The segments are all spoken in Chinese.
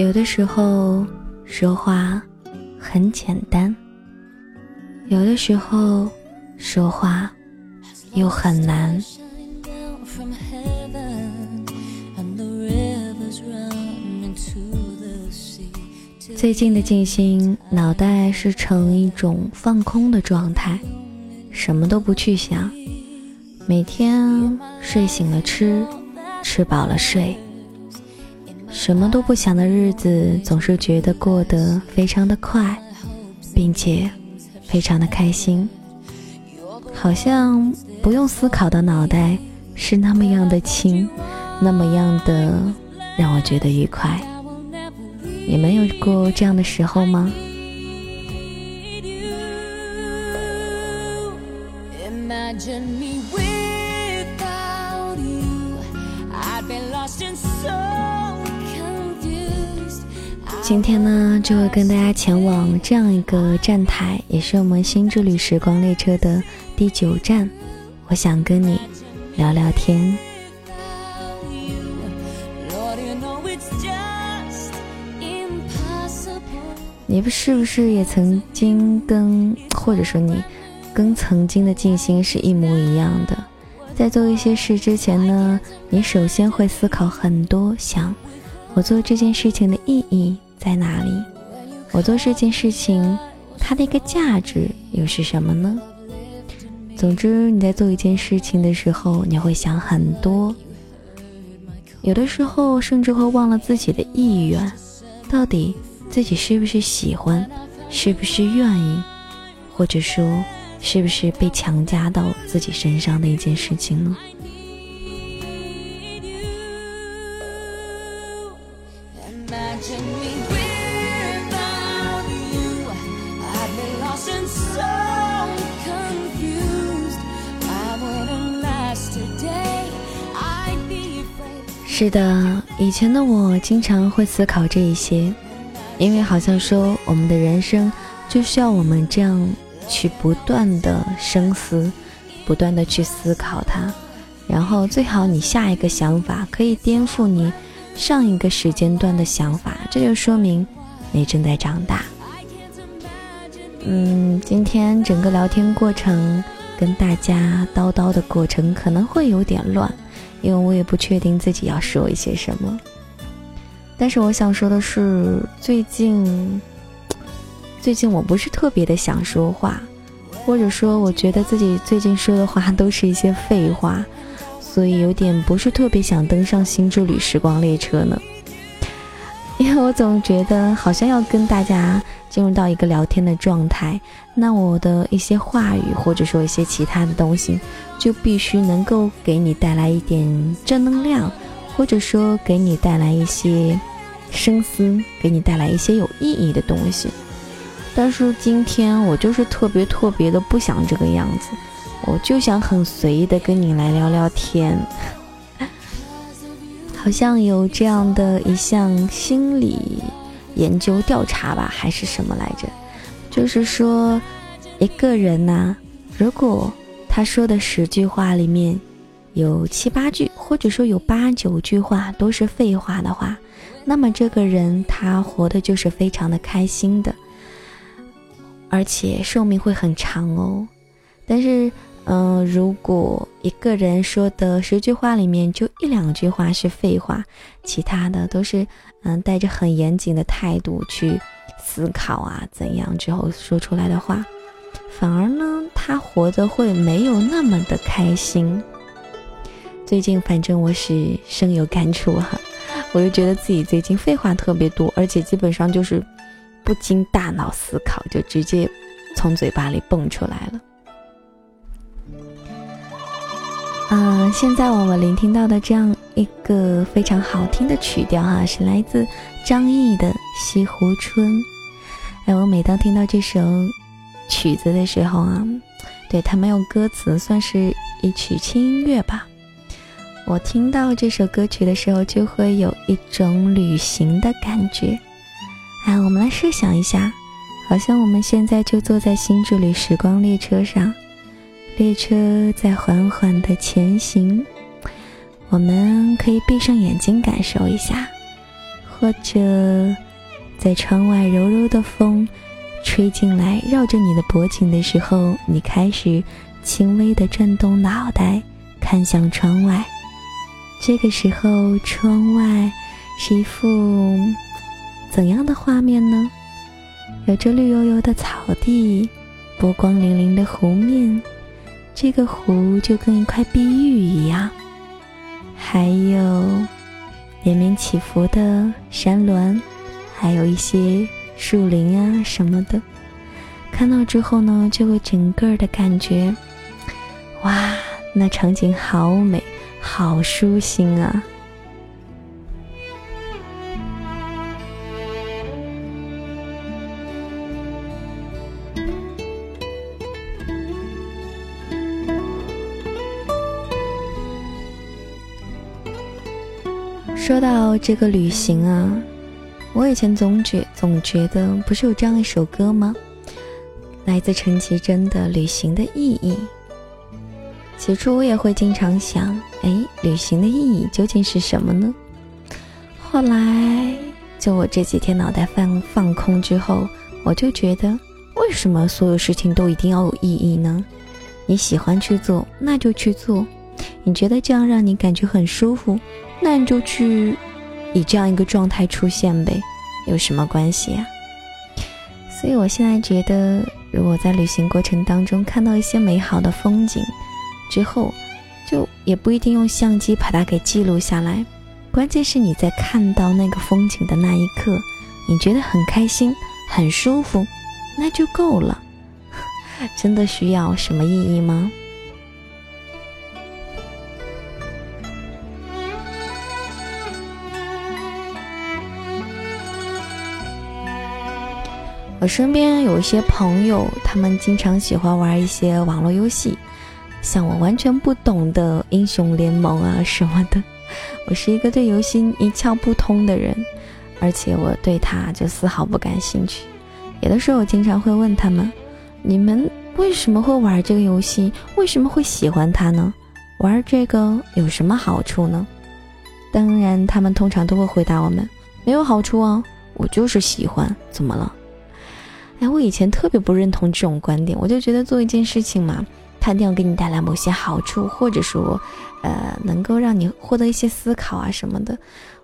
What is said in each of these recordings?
有的时候说话很简单，有的时候说话又很难。最近的静心，脑袋是呈一种放空的状态，什么都不去想，每天睡醒了吃，吃饱了睡。什么都不想的日子，总是觉得过得非常的快，并且非常的开心。好像不用思考的脑袋是那么样的轻，那么样的让我觉得愉快。你们有过这样的时候吗？今天呢，就会跟大家前往这样一个站台，也是我们新之旅时光列车的第九站。我想跟你聊聊天。你不是不是也曾经跟，或者说你跟曾经的静心是一模一样的？在做一些事之前呢，你首先会思考很多，想我做这件事情的意义。在哪里？我做这件事情，它的一个价值又是什么呢？总之，你在做一件事情的时候，你会想很多，有的时候甚至会忘了自己的意愿，到底自己是不是喜欢，是不是愿意，或者说是不是被强加到自己身上的一件事情呢？是的，以前的我经常会思考这一些，因为好像说我们的人生就需要我们这样去不断的深思，不断的去思考它，然后最好你下一个想法可以颠覆你上一个时间段的想法，这就说明你正在长大。嗯，今天整个聊天过程跟大家叨叨的过程可能会有点乱。因为我也不确定自己要说一些什么，但是我想说的是，最近，最近我不是特别的想说话，或者说我觉得自己最近说的话 都是一些废话，所以有点不是特别想登上新之旅时光列车呢。因为我总觉得好像要跟大家进入到一个聊天的状态，那我的一些话语或者说一些其他的东西，就必须能够给你带来一点正能量，或者说给你带来一些深思，给你带来一些有意义的东西。但是今天我就是特别特别的不想这个样子，我就想很随意的跟你来聊聊天。好像有这样的一项心理研究调查吧，还是什么来着？就是说，一个人呢，如果他说的十句话里面有七八句，或者说有八九句话都是废话的话，那么这个人他活的就是非常的开心的，而且寿命会很长哦。但是。嗯，如果一个人说的十句话里面就一两句话是废话，其他的都是嗯带着很严谨的态度去思考啊怎样之后说出来的话，反而呢他活得会没有那么的开心。最近反正我是深有感触哈，我就觉得自己最近废话特别多，而且基本上就是不经大脑思考就直接从嘴巴里蹦出来了。嗯，现在我们聆听到的这样一个非常好听的曲调哈，是来自张译的《西湖春》。哎，我每当听到这首曲子的时候啊，对它没有歌词，算是一曲轻音乐吧。我听到这首歌曲的时候，就会有一种旅行的感觉。哎，我们来设想一下，好像我们现在就坐在新之旅时光列车上。列车在缓缓的前行，我们可以闭上眼睛感受一下，或者在窗外柔柔的风吹进来，绕着你的脖颈的时候，你开始轻微的转动脑袋，看向窗外。这个时候，窗外是一幅怎样的画面呢？有着绿油油的草地，波光粼粼的湖面，这个湖就跟一块碧玉一样。还有连绵起伏的山峦，还有一些树林啊什么的。看到之后呢，就会整个的感觉，哇，那场景好美。好舒心啊！说到这个旅行啊，我以前总觉总觉得，不是有这样一首歌吗？来自陈绮贞的《旅行的意义》。起初我也会经常想，哎，旅行的意义究竟是什么呢？后来，就我这几天脑袋放放空之后，我就觉得，为什么所有事情都一定要有意义呢？你喜欢去做，那就去做；你觉得这样让你感觉很舒服，那你就去以这样一个状态出现呗，有什么关系啊？所以我现在觉得，如果在旅行过程当中看到一些美好的风景，之后，就也不一定用相机把它给记录下来。关键是你在看到那个风景的那一刻，你觉得很开心、很舒服，那就够了。真的需要什么意义吗？我身边有一些朋友，他们经常喜欢玩一些网络游戏。像我完全不懂的英雄联盟啊什么的，我是一个对游戏一窍不通的人，而且我对他就丝毫不感兴趣。有的时候我经常会问他们：“你们为什么会玩这个游戏？为什么会喜欢它呢？玩这个有什么好处呢？”当然，他们通常都会回答我们：“没有好处啊，我就是喜欢，怎么了？”哎，我以前特别不认同这种观点，我就觉得做一件事情嘛。它一定要给你带来某些好处，或者说，呃，能够让你获得一些思考啊什么的。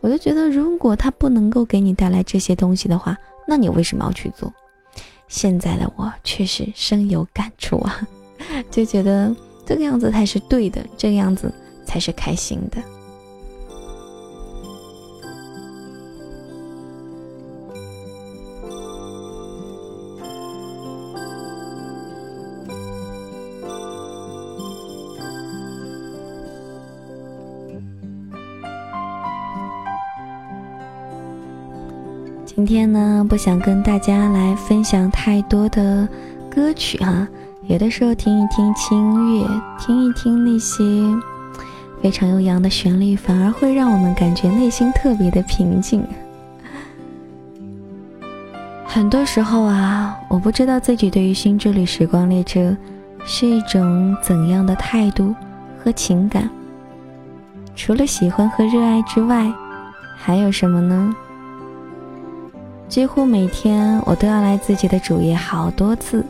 我就觉得，如果它不能够给你带来这些东西的话，那你为什么要去做？现在的我确实深有感触啊，就觉得这个样子才是对的，这个样子才是开心的。今天呢，不想跟大家来分享太多的歌曲哈，有的时候听一听轻音乐，听一听那些非常悠扬的旋律，反而会让我们感觉内心特别的平静。很多时候啊，我不知道自己对于新之旅时光列车是一种怎样的态度和情感。除了喜欢和热爱之外，还有什么呢？几乎每天我都要来自己的主页好多次，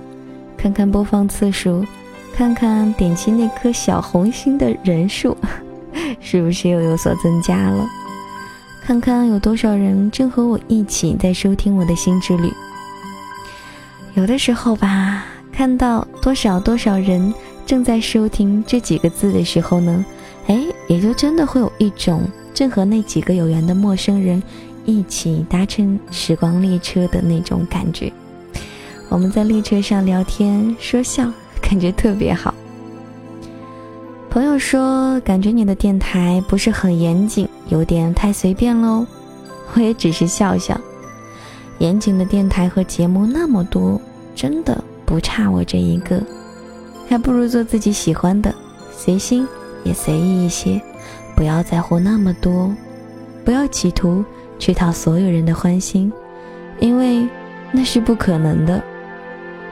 看看播放次数，看看点击那颗小红心的人数，是不是又有所增加了？看看有多少人正和我一起在收听我的新之旅。有的时候吧，看到多少多少人正在收听这几个字的时候呢，哎，也就真的会有一种正和那几个有缘的陌生人。一起搭乘时光列车的那种感觉，我们在列车上聊天说笑，感觉特别好。朋友说，感觉你的电台不是很严谨，有点太随便喽。我也只是笑笑。严谨的电台和节目那么多，真的不差我这一个，还不如做自己喜欢的，随心也随意一些，不要在乎那么多，不要企图。去讨所有人的欢心，因为那是不可能的。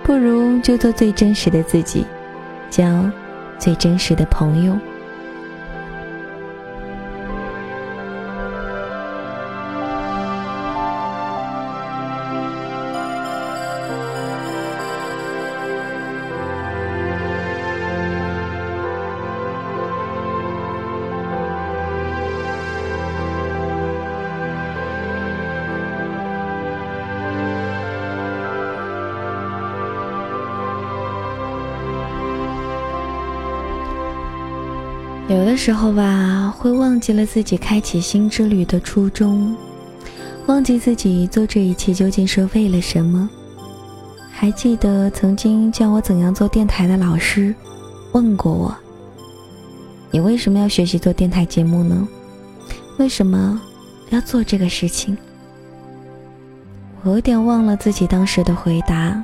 不如就做最真实的自己，交最真实的朋友。有的时候吧，会忘记了自己开启新之旅的初衷，忘记自己做这一切究竟是为了什么。还记得曾经教我怎样做电台的老师，问过我：“你为什么要学习做电台节目呢？为什么要做这个事情？”我有点忘了自己当时的回答，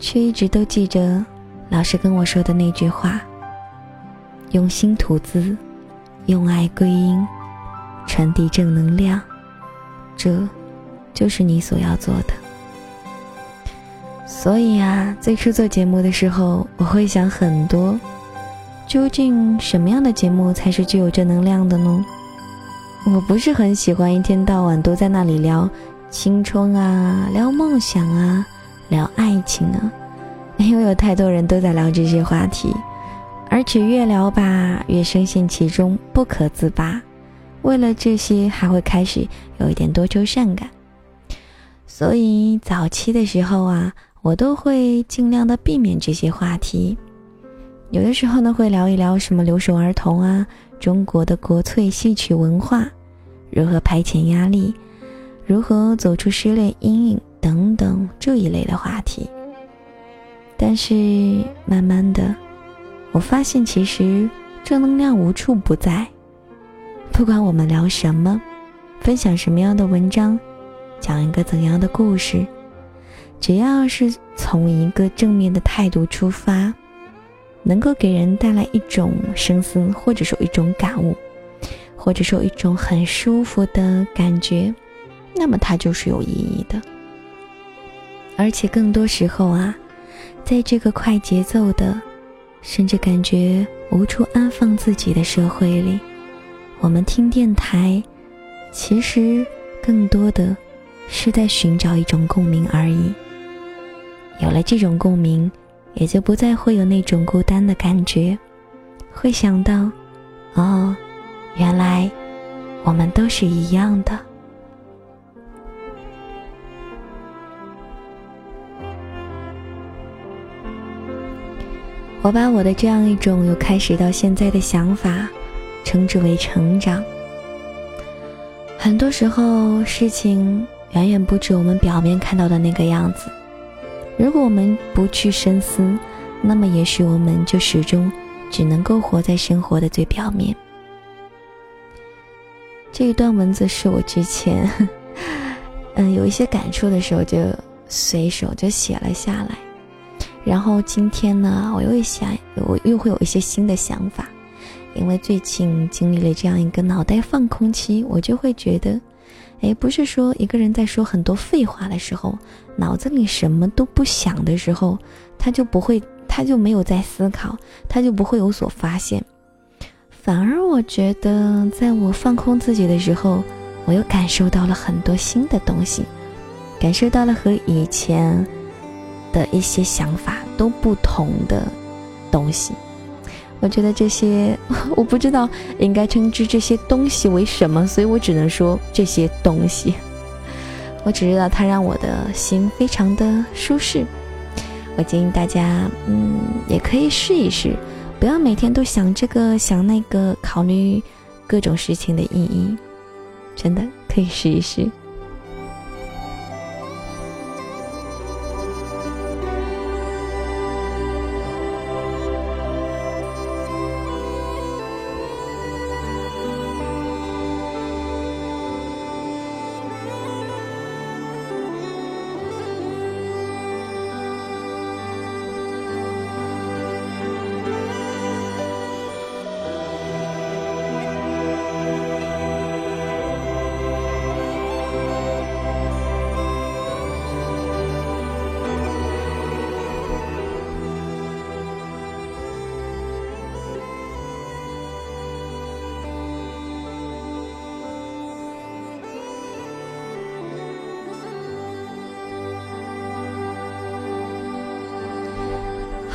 却一直都记着老师跟我说的那句话。用心吐字，用爱归因，传递正能量，这，就是你所要做的。所以啊，最初做节目的时候，我会想很多：究竟什么样的节目才是具有正能量的呢？我不是很喜欢一天到晚都在那里聊青春啊，聊梦想啊，聊爱情啊，因为有太多人都在聊这些话题。而且越聊吧，越深陷其中不可自拔。为了这些，还会开始有一点多愁善感。所以早期的时候啊，我都会尽量的避免这些话题。有的时候呢，会聊一聊什么留守儿童啊，中国的国粹戏曲文化，如何排遣压力，如何走出失恋阴影等等这一类的话题。但是慢慢的。我发现，其实正能量无处不在。不管我们聊什么，分享什么样的文章，讲一个怎样的故事，只要是从一个正面的态度出发，能够给人带来一种深思，或者说一种感悟，或者说一种很舒服的感觉，那么它就是有意义的。而且更多时候啊，在这个快节奏的。甚至感觉无处安放自己的社会里，我们听电台，其实更多的是在寻找一种共鸣而已。有了这种共鸣，也就不再会有那种孤单的感觉，会想到，哦，原来我们都是一样的。我把我的这样一种由开始到现在的想法，称之为成长。很多时候，事情远远不止我们表面看到的那个样子。如果我们不去深思，那么也许我们就始终只能够活在生活的最表面。这一段文字是我之前，嗯，有一些感触的时候，就随手就写了下来。然后今天呢，我又想，我又会有一些新的想法，因为最近经历了这样一个脑袋放空期，我就会觉得，哎，不是说一个人在说很多废话的时候，脑子里什么都不想的时候，他就不会，他就没有在思考，他就不会有所发现。反而我觉得，在我放空自己的时候，我又感受到了很多新的东西，感受到了和以前。的一些想法都不同的东西，我觉得这些 我不知道应该称之这些东西为什么，所以我只能说这些东西。我只知道它让我的心非常的舒适。我建议大家，嗯，也可以试一试，不要每天都想这个想那个，考虑各种事情的意义，真的可以试一试。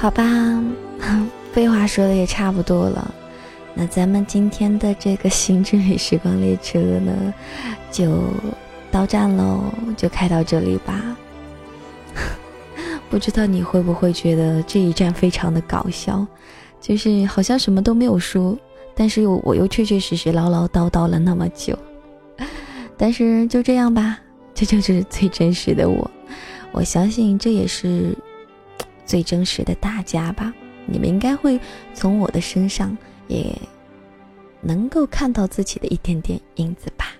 好吧，废话说的也差不多了，那咱们今天的这个新之旅时光列车呢，就到站喽，就开到这里吧。不知道你会不会觉得这一站非常的搞笑，就是好像什么都没有说，但是又我又确确实实唠唠叨叨了那么久。但是就这样吧，这就是最真实的我。我相信这也是最真实的大家吧。你们应该会从我的身上也能够看到自己的一点点影子吧。